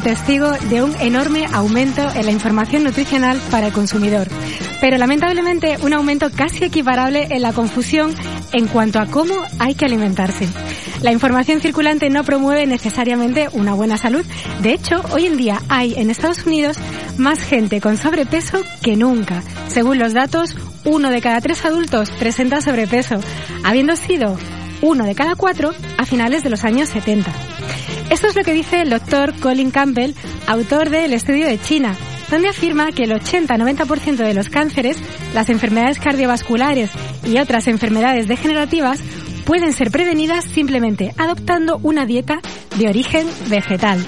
Testigo de un enorme aumento en la información nutricional para el consumidor, pero lamentablemente un aumento casi equiparable en la confusión en cuanto a cómo hay que alimentarse. La información circulante no promueve necesariamente una buena salud. De hecho, hoy en día hay en Estados Unidos más gente con sobrepeso que nunca. Según los datos, uno de cada tres adultos presenta sobrepeso, habiendo sido uno de cada cuatro a finales de los años 70. Esto es lo que dice el doctor Colin Campbell, autor del estudio de China, donde afirma que el 80-90% de los cánceres, las enfermedades cardiovasculares y otras enfermedades degenerativas pueden ser prevenidas simplemente adoptando una dieta de origen vegetal.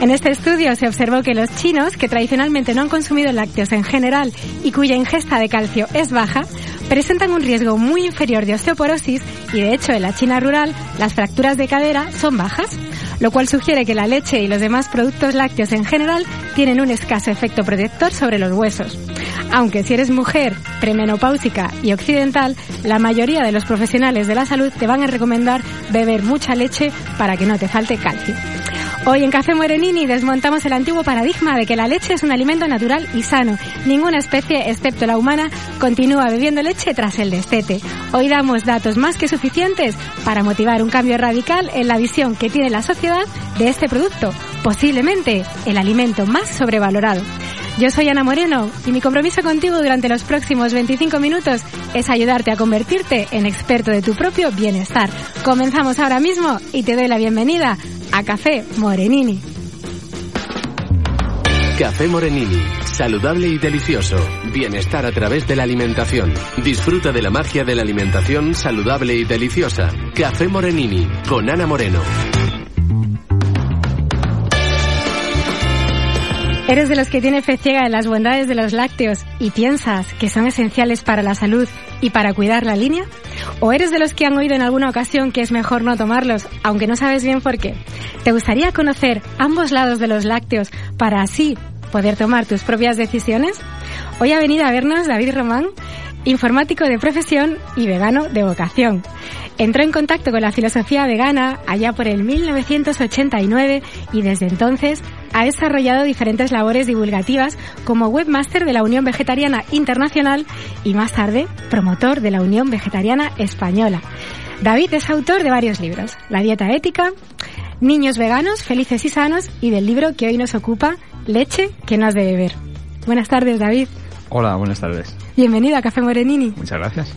En este estudio se observó que los chinos, que tradicionalmente no han consumido lácteos en general y cuya ingesta de calcio es baja, presentan un riesgo muy inferior de osteoporosis y de hecho en la China rural las fracturas de cadera son bajas, lo cual sugiere que la leche y los demás productos lácteos en general tienen un escaso efecto protector sobre los huesos. Aunque si eres mujer, premenopáusica y occidental, la mayoría de los profesionales de la salud te van a recomendar beber mucha leche para que no te falte calcio. Hoy en Café Morenini desmontamos el antiguo paradigma de que la leche es un alimento natural y sano. Ninguna especie, excepto la humana, continúa bebiendo leche tras el destete. Hoy damos datos más que suficientes para motivar un cambio radical en la visión que tiene la sociedad de este producto, posiblemente el alimento más sobrevalorado. Yo soy Ana Moreno y mi compromiso contigo durante los próximos 25 minutos es ayudarte a convertirte en experto de tu propio bienestar. Comenzamos ahora mismo y te doy la bienvenida Café Morenini. Café Morenini, saludable y delicioso. Bienestar a través de la alimentación. Disfruta de la magia de la alimentación saludable y deliciosa. Café Morenini, con Ana Moreno. ¿Eres de los que tiene fe ciega en las bondades de los lácteos y piensas que son esenciales para la salud y para cuidar la línea? ¿O eres de los que han oído en alguna ocasión que es mejor no tomarlos, aunque no sabes bien por qué? ¿Te gustaría conocer ambos lados de los lácteos para así poder tomar tus propias decisiones? Hoy ha venido a vernos David Román, informático de profesión y vegano de vocación. Entró en contacto con la filosofía vegana allá por el 1989 y desde entonces ha desarrollado diferentes labores divulgativas como webmaster de la Unión Vegetariana Internacional y más tarde promotor de la Unión Vegetariana Española. David es autor de varios libros, La dieta ética, Niños veganos, felices y sanos y del libro que hoy nos ocupa, Leche que no has de beber. Buenas tardes, David. Hola, buenas tardes. Bienvenido a Café Morenini. Muchas gracias.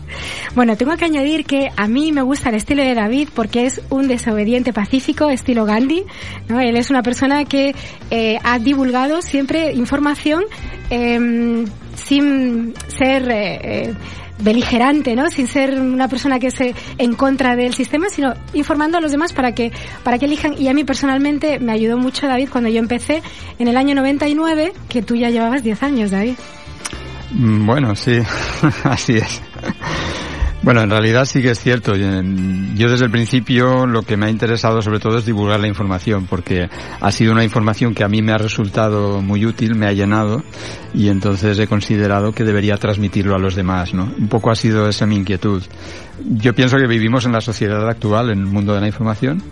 Bueno, tengo que añadir que a mí me gusta el estilo de David porque es un desobediente pacífico, estilo Gandhi. ¿no? Él es una persona que eh, ha divulgado siempre información eh, sin ser... Eh, beligerante, ¿no? Sin ser una persona que se en contra del sistema, sino informando a los demás para que para que elijan y a mí personalmente me ayudó mucho David cuando yo empecé en el año 99, que tú ya llevabas 10 años, David. Bueno, sí, así es. Bueno, en realidad sí que es cierto. Yo desde el principio lo que me ha interesado sobre todo es divulgar la información, porque ha sido una información que a mí me ha resultado muy útil, me ha llenado, y entonces he considerado que debería transmitirlo a los demás, ¿no? Un poco ha sido esa mi inquietud. Yo pienso que vivimos en la sociedad actual, en el mundo de la información.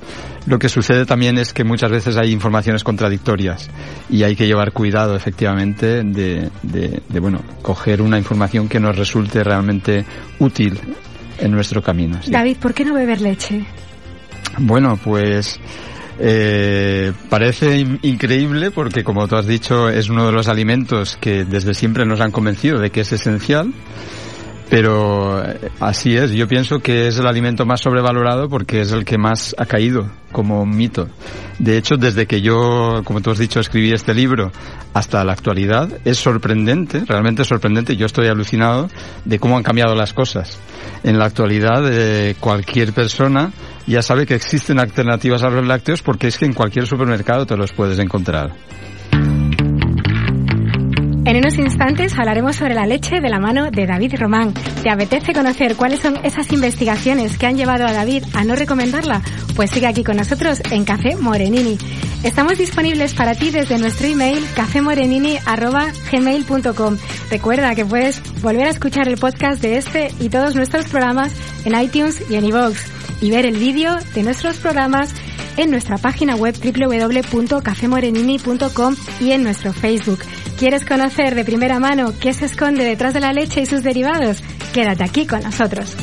Lo que sucede también es que muchas veces hay informaciones contradictorias y hay que llevar cuidado, efectivamente, de, de, de bueno, coger una información que nos resulte realmente útil en nuestro camino. David, ¿por qué no beber leche? Bueno, pues eh, parece increíble porque, como tú has dicho, es uno de los alimentos que desde siempre nos han convencido de que es esencial. Pero eh, así es, yo pienso que es el alimento más sobrevalorado porque es el que más ha caído como mito. De hecho, desde que yo, como tú has dicho, escribí este libro hasta la actualidad, es sorprendente, realmente sorprendente, yo estoy alucinado de cómo han cambiado las cosas. En la actualidad, eh, cualquier persona ya sabe que existen alternativas a los lácteos porque es que en cualquier supermercado te los puedes encontrar. En unos instantes hablaremos sobre la leche de la mano de David Román. ¿Te apetece conocer cuáles son esas investigaciones que han llevado a David a no recomendarla? Pues sigue aquí con nosotros en Café Morenini. Estamos disponibles para ti desde nuestro email cafemorenini.gmail.com. Recuerda que puedes volver a escuchar el podcast de este y todos nuestros programas en iTunes y en iVoox y ver el vídeo de nuestros programas en nuestra página web www.cafemorenini.com y en nuestro Facebook. ¿Quieres conocer de primera mano qué se esconde detrás de la leche y sus derivados? Quédate aquí con nosotros.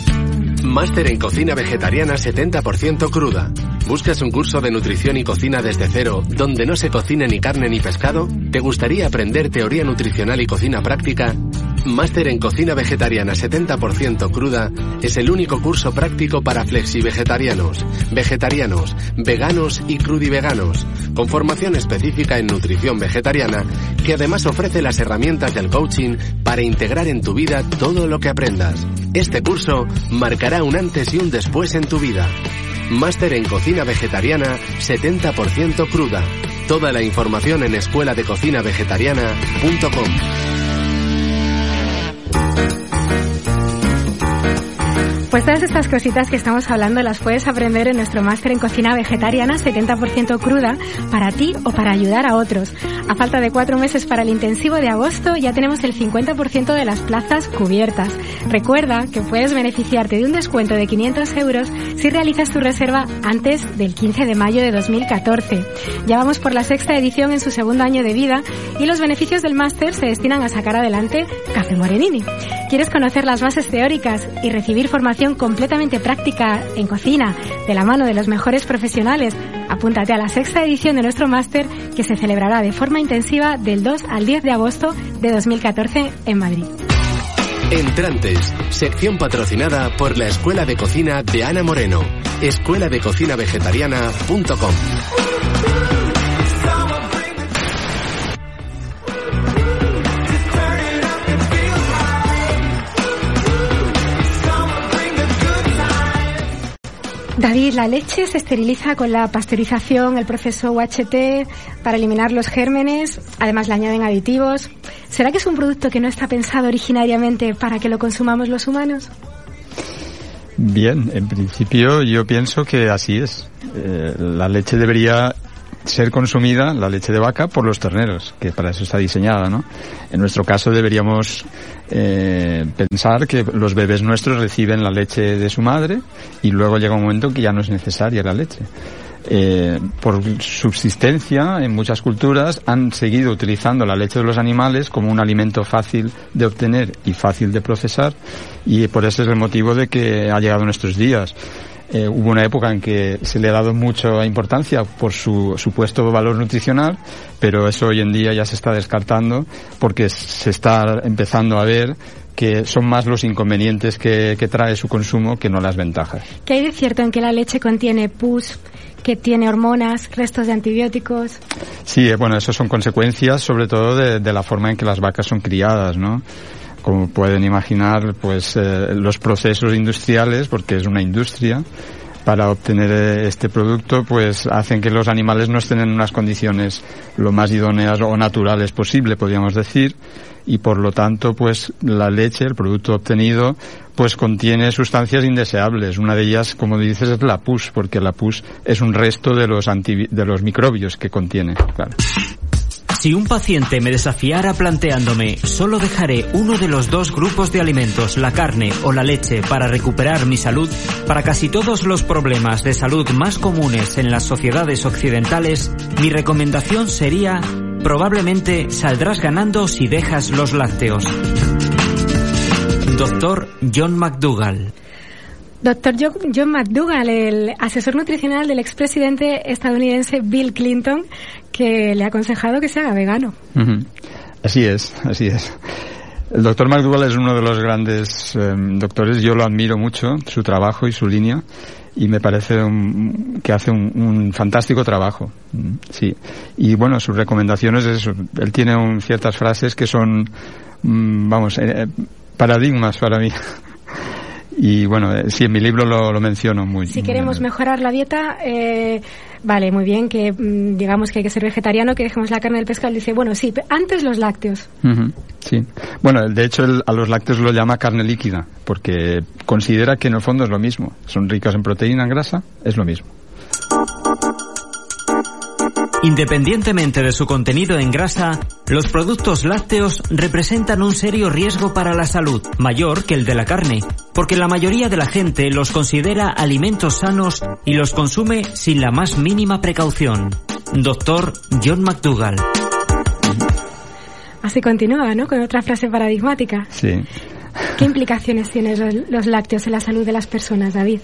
Máster en cocina vegetariana 70% cruda. ¿Buscas un curso de nutrición y cocina desde cero donde no se cocine ni carne ni pescado? ¿Te gustaría aprender teoría nutricional y cocina práctica? Máster en Cocina Vegetariana 70% cruda es el único curso práctico para flexi-vegetarianos, vegetarianos, veganos y crudiveganos, con formación específica en nutrición vegetariana que además ofrece las herramientas del coaching para integrar en tu vida todo lo que aprendas. Este curso marcará un antes y un después en tu vida. Máster en Cocina Vegetariana 70% cruda. Toda la información en escuela de cocina vegetariana.com. Pues todas estas cositas que estamos hablando las puedes aprender en nuestro máster en cocina vegetariana 70% cruda para ti o para ayudar a otros. A falta de cuatro meses para el intensivo de agosto ya tenemos el 50% de las plazas cubiertas. Recuerda que puedes beneficiarte de un descuento de 500 euros si realizas tu reserva antes del 15 de mayo de 2014. Ya vamos por la sexta edición en su segundo año de vida y los beneficios del máster se destinan a sacar adelante Café Morenini. ¿Quieres conocer las bases teóricas y recibir formación completamente práctica en cocina de la mano de los mejores profesionales, apúntate a la sexta edición de nuestro máster que se celebrará de forma intensiva del 2 al 10 de agosto de 2014 en Madrid. Entrantes, sección patrocinada por la Escuela de Cocina de Ana Moreno, escuela David, la leche se esteriliza con la pasteurización, el proceso UHT para eliminar los gérmenes, además le añaden aditivos. ¿Será que es un producto que no está pensado originariamente para que lo consumamos los humanos? Bien, en principio yo pienso que así es. Eh, la leche debería ser consumida, la leche de vaca, por los terneros, que para eso está diseñada, ¿no? En nuestro caso deberíamos eh, pensar que los bebés nuestros reciben la leche de su madre y luego llega un momento que ya no es necesaria la leche. Eh, por subsistencia en muchas culturas han seguido utilizando la leche de los animales como un alimento fácil de obtener y fácil de procesar y por ese es el motivo de que ha llegado nuestros días. Eh, hubo una época en que se le ha dado mucha importancia por su supuesto valor nutricional, pero eso hoy en día ya se está descartando porque se está empezando a ver que son más los inconvenientes que, trae su consumo que no las ventajas. ¿Qué hay de cierto en que la leche contiene pus, que tiene hormonas, restos de antibióticos? Sí, eh, bueno, eso son consecuencias sobre todo de, de la forma en que las vacas son criadas, ¿no? Como pueden imaginar, pues eh, los procesos industriales, porque es una industria, para obtener eh, este producto, pues hacen que los animales no estén en unas condiciones lo más idóneas o naturales posible, podríamos decir, y por lo tanto, pues la leche, el producto obtenido, pues contiene sustancias indeseables. Una de ellas, como dices, es la pus, porque la pus es un resto de los de los microbios que contiene. Claro. Si un paciente me desafiara planteándome solo dejaré uno de los dos grupos de alimentos, la carne o la leche, para recuperar mi salud, para casi todos los problemas de salud más comunes en las sociedades occidentales, mi recomendación sería probablemente saldrás ganando si dejas los lácteos. Doctor John McDougall Doctor John McDougall, el asesor nutricional del expresidente estadounidense Bill Clinton, que le ha aconsejado que se haga vegano. Así es, así es. El doctor McDougall es uno de los grandes em, doctores, yo lo admiro mucho, su trabajo y su línea, y me parece que hace un, fantástico trabajo. Sí. Y bueno, sus recomendaciones es Él tiene ciertas frases que son, mm, vamos, eh, eh, paradigmas para mí. Y bueno, eh, sí, en mi libro lo, menciono muy. Si queremos mejorar la dieta, eh, vale, muy bien, que mm, digamos que hay que ser vegetariano, que dejemos la carne del pescado. Dice, bueno, sí, antes los lácteos. sí. Bueno, de hecho, a los lácteos lo llama carne líquida, porque considera que en el fondo es lo mismo. Son ricas en proteína, en grasa, es lo mismo. Independientemente de su contenido en grasa, los productos lácteos representan un serio riesgo para la salud, mayor que el de la carne, porque la mayoría de la gente los considera alimentos sanos y los consume sin la más mínima precaución. Doctor John McDougall. Así continúa, ¿no? Con otra frase paradigmática. Sí. ¿Qué implicaciones tienen los lácteos en la salud de las personas, David?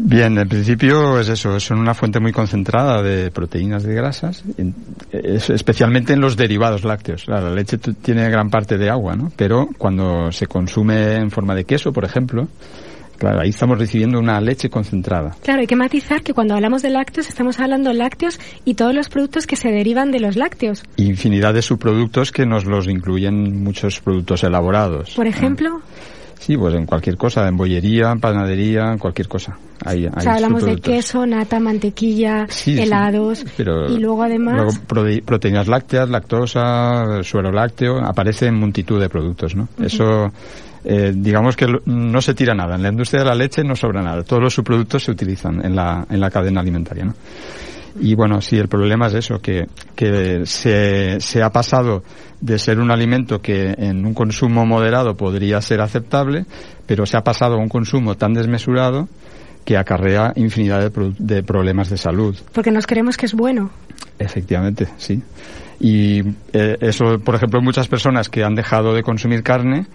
Bien, en principio es eso, son una fuente muy concentrada de proteínas de grasas, especialmente en los derivados lácteos. la leche tiene gran parte de agua, ¿no? Pero cuando se consume en forma de queso, por ejemplo, Claro, ahí estamos recibiendo una leche concentrada. Claro, hay que matizar que cuando hablamos de lácteos estamos hablando de lácteos y todos los productos que se derivan de los lácteos. Infinidad de subproductos que nos los incluyen muchos productos elaborados. Por ejemplo. Sí, pues en cualquier cosa, en bollería, en panadería, en cualquier cosa. Hay, o sea, hablamos de queso, nata, mantequilla, helados y luego además... proteínas lácteas, lactosa, suero lácteo, aparece en multitud de productos, ¿no? Eso... Eh, digamos que no se tira nada. En la industria de la leche no sobra nada. Todos los subproductos se utilizan en la, en la cadena alimentaria. ¿no? Y bueno, sí, el problema es eso, que, que se, se ha pasado de ser un alimento que en un consumo moderado podría ser aceptable, pero se ha pasado a un consumo tan desmesurado que acarrea infinidad de, de problemas de salud. Porque nos creemos que es bueno. Efectivamente, sí. Y eh, eso, por ejemplo, muchas personas que han dejado de consumir carne,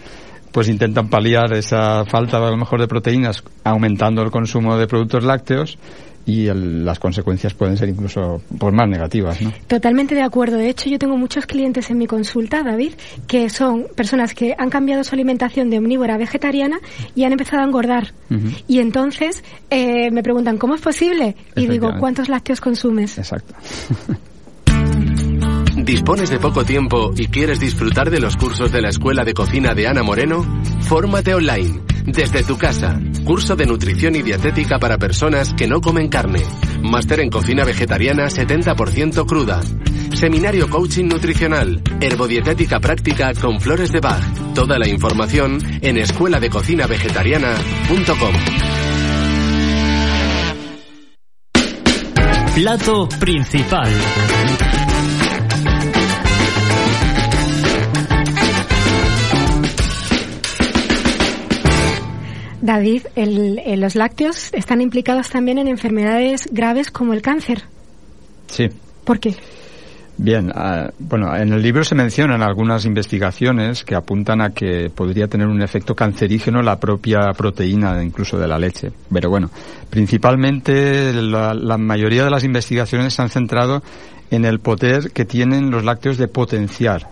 pues intentan paliar esa falta a lo mejor de proteínas aumentando el consumo de productos lácteos y las consecuencias pueden ser incluso pues, más negativas. ¿no? Totalmente de acuerdo. De hecho, yo tengo muchos clientes en mi consulta, David, que son personas que han cambiado su alimentación de omnívora a vegetariana y han empezado a engordar. Y entonces eh, me preguntan, ¿cómo es posible? Y digo, ¿cuántos lácteos consumes? Exacto. ¿Dispones de poco tiempo y quieres disfrutar de los cursos de la Escuela de Cocina de Ana Moreno? Fórmate online, desde tu casa. Curso de nutrición y dietética para personas que no comen carne. Máster en cocina vegetariana 70% cruda. Seminario coaching nutricional. Herbodietética práctica con flores de Bach. Toda la información en escuela de cocina vegetariana.com. Plato principal. David, los lácteos están implicados también en enfermedades graves como el cáncer. Sí. ¿Por qué? Bien, ah, bueno, en el libro se mencionan algunas investigaciones que apuntan a que podría tener un efecto cancerígeno la propia proteína incluso de la leche. Pero bueno, principalmente la, la mayoría de las investigaciones se han centrado en el poder que tienen los lácteos de potenciar.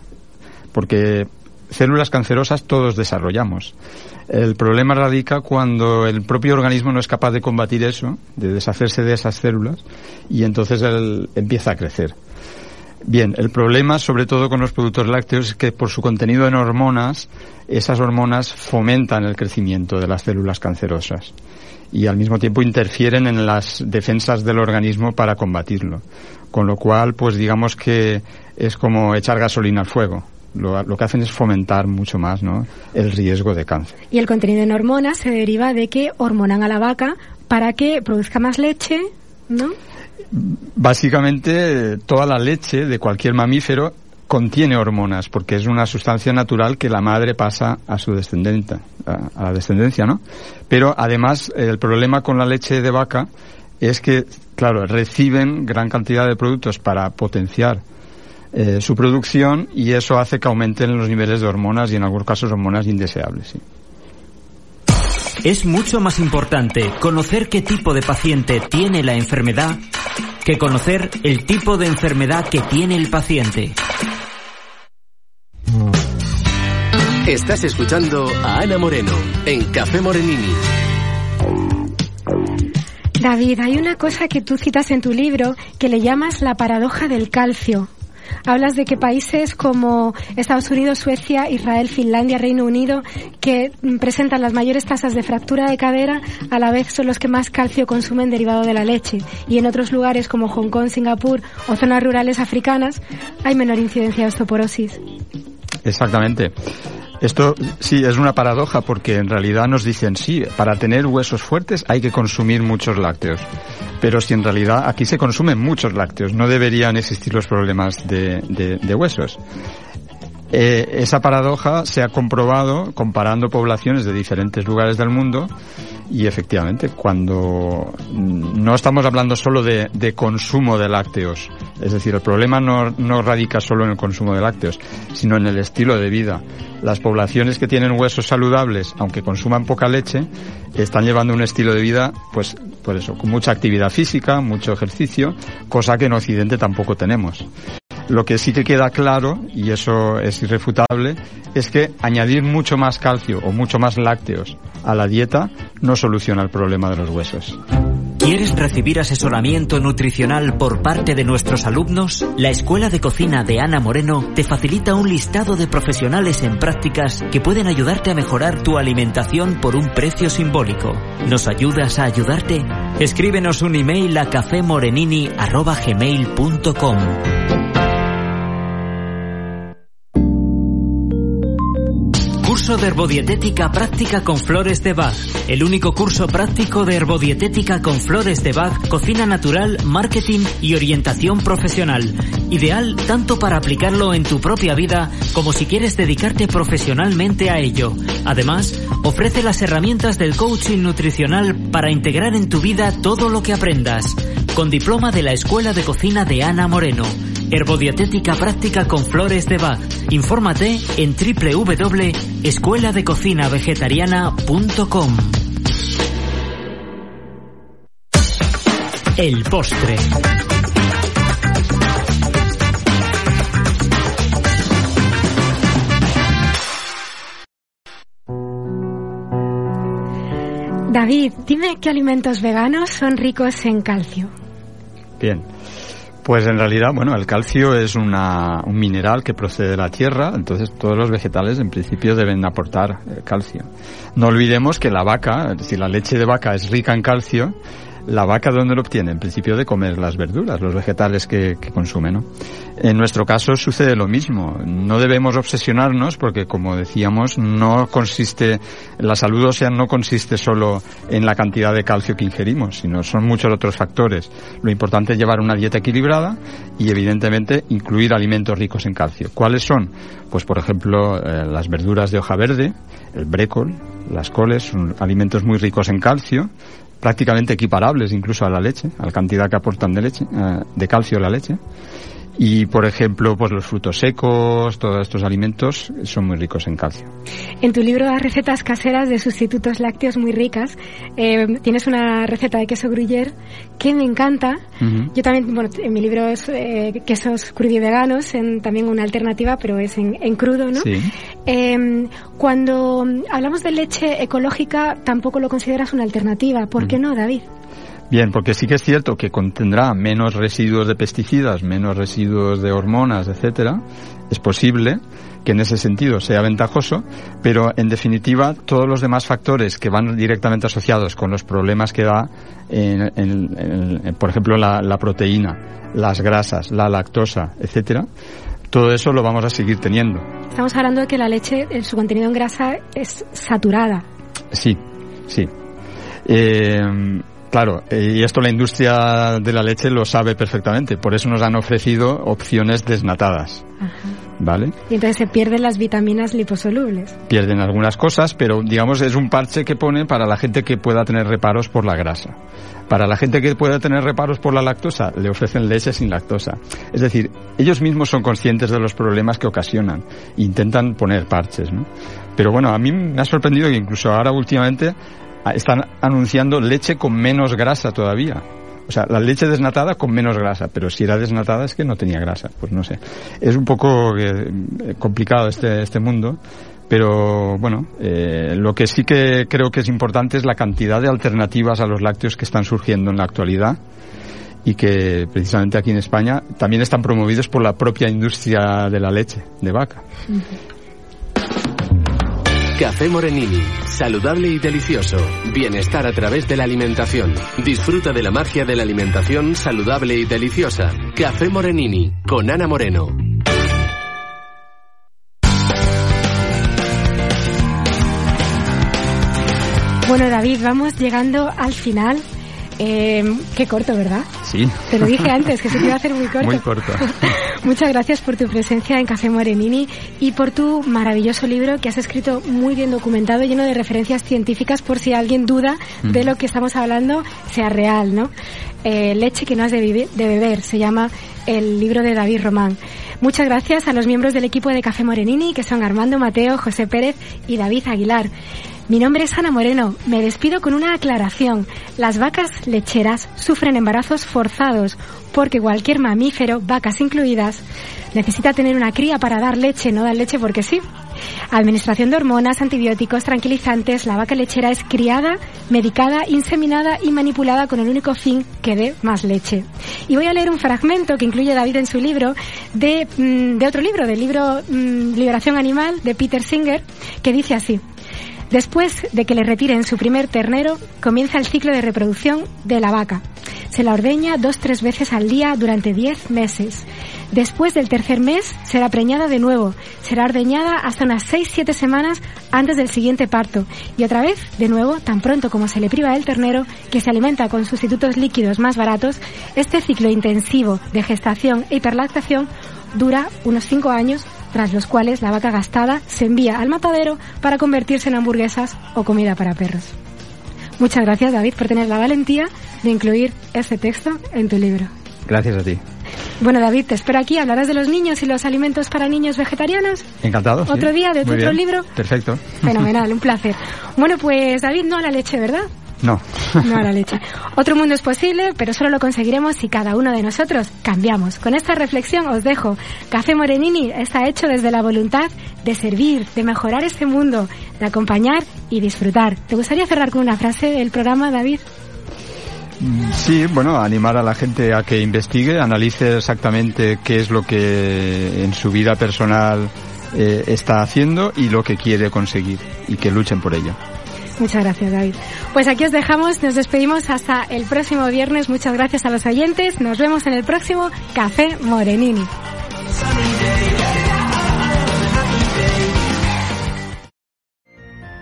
Porque células cancerosas todos desarrollamos. El problema radica cuando el propio organismo no es capaz de combatir eso, de deshacerse de esas células, y entonces él empieza a crecer. Bien, el problema, sobre todo con los productos lácteos, es que por su contenido en hormonas, esas hormonas fomentan el crecimiento de las células cancerosas y al mismo tiempo interfieren en las defensas del organismo para combatirlo. Con lo cual, pues digamos que es como echar gasolina al fuego lo, que hacen es fomentar mucho más ¿no? el riesgo de cáncer. Y el contenido en hormonas se deriva de que hormonan a la vaca para que produzca más leche, ¿no? Básicamente, toda la leche de cualquier mamífero contiene hormonas porque es una sustancia natural que la madre pasa a su descendencia, a la descendencia, ¿no? Pero además el problema con la leche de vaca es que, claro, reciben gran cantidad de productos para potenciar eh, su producción y eso hace que aumenten los niveles de hormonas y en algunos casos hormonas indeseables. Es mucho más importante conocer qué tipo de paciente tiene la enfermedad que conocer el tipo de enfermedad que tiene el paciente. Estás escuchando a Ana Moreno en Café Morenini. David, hay una cosa que tú citas en tu libro que le llamas la paradoja del calcio. Hablas de que países como Estados Unidos, Suecia, Israel, Finlandia, Reino Unido, que presentan las mayores tasas de fractura de cadera, a la vez son los que más calcio consumen derivado de la leche. Y en otros lugares como Hong Kong, Singapur o zonas rurales africanas hay menor incidencia de osteoporosis. Exactamente. Esto sí es una paradoja porque en realidad nos dicen sí, para tener huesos fuertes hay que consumir muchos lácteos. Pero si en realidad aquí se consumen muchos lácteos, no deberían existir los problemas de, de, huesos. Eh, esa paradoja se ha comprobado comparando poblaciones de diferentes lugares del mundo y efectivamente, cuando no estamos hablando solo de, consumo de lácteos, es decir, el problema no, no, radica solo en el consumo de lácteos, sino en el estilo de vida. Las poblaciones que tienen huesos saludables, aunque consuman poca leche, están llevando un estilo de vida, pues, por eso, con mucha actividad física, mucho ejercicio, cosa que en Occidente tampoco tenemos. Lo que sí que queda claro, y eso es irrefutable, es que añadir mucho más calcio o mucho más lácteos a la dieta no soluciona el problema de los huesos. ¿Quieres recibir asesoramiento nutricional por parte de nuestros alumnos? La Escuela de Cocina de Ana Moreno te facilita un listado de profesionales en prácticas que pueden ayudarte a mejorar tu alimentación por un precio simbólico. ¿Nos ayudas a ayudarte? Escríbenos un email a cafemorenini.gmail.com Curso de Herbodietética Práctica con Flores de Bach. El único curso práctico de Herbodietética con Flores de Bach, cocina natural, marketing y orientación profesional. Ideal tanto para aplicarlo en tu propia vida como si quieres dedicarte profesionalmente a ello. Además, ofrece las herramientas del coaching nutricional para integrar en tu vida todo lo que aprendas. Con diploma de la Escuela de Cocina de Ana Moreno. Herbodietética práctica con flores de Bach. Infórmate en www.escueladecocinavegetariana.com. El postre. David, dime qué alimentos veganos son ricos en calcio. Bien. Pues en realidad, bueno, el calcio es una, un mineral que procede de la tierra, entonces todos los vegetales en principio deben aportar eh, calcio. No olvidemos que la vaca, si la leche de vaca es rica en calcio, ¿La vaca de dónde lo obtiene? En principio de comer las verduras, los vegetales que, que consume, ¿no? En nuestro caso sucede lo mismo. No debemos obsesionarnos porque, como decíamos, no consiste, la salud ósea no consiste solo en la cantidad de calcio que ingerimos, sino son muchos otros factores. Lo importante es llevar una dieta equilibrada y, evidentemente, incluir alimentos ricos en calcio. ¿Cuáles son? Pues, por ejemplo, eh, las verduras de hoja verde, el brécol, las coles, son alimentos muy ricos en calcio, prácticamente equiparables incluso a la leche, a la cantidad que aportan de leche, eh, de calcio la leche. Y, por ejemplo, pues los frutos secos, todos estos alimentos son muy ricos en calcio. En tu libro das recetas caseras de sustitutos lácteos muy ricas. Eh, tienes una receta de queso gruyère que me encanta. Yo también, bueno, en mi libro es eh, quesos veganos, en, también una alternativa, pero es en, crudo, ¿no? Sí. Em, cuando hablamos de leche ecológica, tampoco lo consideras una alternativa. ¿Por qué no, David? Bien, porque sí que es cierto que contendrá menos residuos de pesticidas, menos residuos de hormonas, etcétera. Es posible que en ese sentido sea ventajoso, pero en definitiva todos los demás factores que van directamente asociados con los problemas que da, en, por ejemplo, la, la proteína, las grasas, la lactosa, etcétera, todo eso lo vamos a seguir teniendo. Estamos hablando de que la leche, en su contenido en grasa, es saturada. Sí, sí. Eh, Claro, eh, y esto la industria de la leche lo sabe perfectamente, por eso nos han ofrecido opciones desnatadas. ¿Vale? Y entonces se pierden las vitaminas liposolubles. Pierden algunas cosas, pero digamos es un parche que pone para la gente que pueda tener reparos por la grasa. Para la gente que pueda tener reparos por la lactosa, le ofrecen leche sin lactosa. Es decir, ellos mismos son conscientes de los problemas que ocasionan e intentan poner parches, ¿no? Pero bueno, a mí me ha sorprendido que incluso ahora últimamente están anunciando leche con menos grasa todavía. O sea, la leche desnatada con menos grasa, pero si era desnatada es que no tenía grasa, pues no sé. Es un poco eh, complicado este, este mundo, pero bueno, eh, lo que sí que creo que es importante es la cantidad de alternativas a los lácteos que están surgiendo en la actualidad y que precisamente aquí en España también están promovidos por la propia industria de la leche de vaca. Café Morenini, saludable y delicioso. Bienestar a través de la alimentación. Disfruta de la magia de la alimentación saludable y deliciosa. Café Morenini, con Ana Moreno. Bueno, David, vamos llegando al final eh, qué corto, ¿verdad? Sí. Te lo dije antes, que se te iba a hacer muy corto. Muy corto. Muchas gracias por tu presencia en Café Morenini y por tu maravilloso libro que has escrito muy bien documentado, lleno de referencias científicas por si alguien duda de lo que estamos hablando sea real, ¿no? Eh, Leche que no has de, de beber, se llama el libro de David Román. Muchas gracias a los miembros del equipo de Café Morenini, que son Armando Mateo, José Pérez y David Aguilar. Mi nombre es Ana Moreno. Me despido con una aclaración. Las vacas lecheras sufren embarazos forzados porque cualquier mamífero, vacas incluidas, necesita tener una cría para dar leche, no dar leche porque sí. Administración de hormonas, antibióticos, tranquilizantes. La vaca lechera es criada, medicada, inseminada y manipulada con el único fin que dé más leche. Y voy a leer un fragmento que incluye David en su libro de, mm, de otro libro, del libro mm, Liberación Animal de Peter Singer, que dice así. Después de que le retiren su primer ternero, comienza el ciclo de reproducción de la vaca. Se la ordeña dos tres veces al día durante diez meses. Después del tercer mes será preñada de nuevo. Será ordeñada hasta unas seis siete semanas antes del siguiente parto. Y otra vez, de nuevo, tan pronto como se le priva el ternero, que se alimenta con sustitutos líquidos más baratos, este ciclo intensivo de gestación e hiperlactación dura unos cinco años tras los cuales la vaca gastada se envía al matadero para convertirse en hamburguesas o comida para perros. Muchas gracias David por tener la valentía de incluir este texto en tu libro. Gracias a ti. Bueno, David, te espero aquí. ¿Hablarás de los niños y los alimentos para niños vegetarianos? Encantado. Otro día de otro libro. Perfecto. Fenomenal, un placer. Bueno, pues David, no a la leche, ¿verdad? No. No a la leche. Otro mundo es posible, pero solo lo conseguiremos si cada uno de nosotros cambiamos. Con esta reflexión os dejo. Café Morenini está hecho desde la voluntad de servir, de mejorar este mundo, de acompañar y disfrutar. ¿Te gustaría cerrar con una frase del programa, David? Mm, sí, bueno, animar a la gente a que investigue, analice exactamente qué es lo que en su vida personal eh, está haciendo y lo que quiere conseguir y que luchen por ello. Muchas gracias, David. Pues aquí os dejamos, nos despedimos hasta el próximo viernes. Muchas gracias a los oyentes. Nos vemos en el próximo Café Morenini.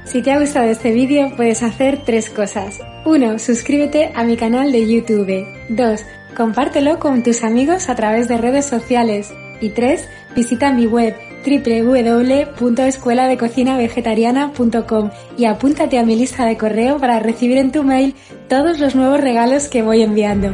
Si te ha gustado este vídeo, puedes hacer tres cosas. 1. Suscríbete a mi canal de YouTube. 2. Compártelo con tus amigos a través de redes sociales. Y 3. Visita mi web www.escueladecocinavegetariana.com y apúntate a mi lista de correo para recibir en tu mail todos los nuevos regalos que voy enviando.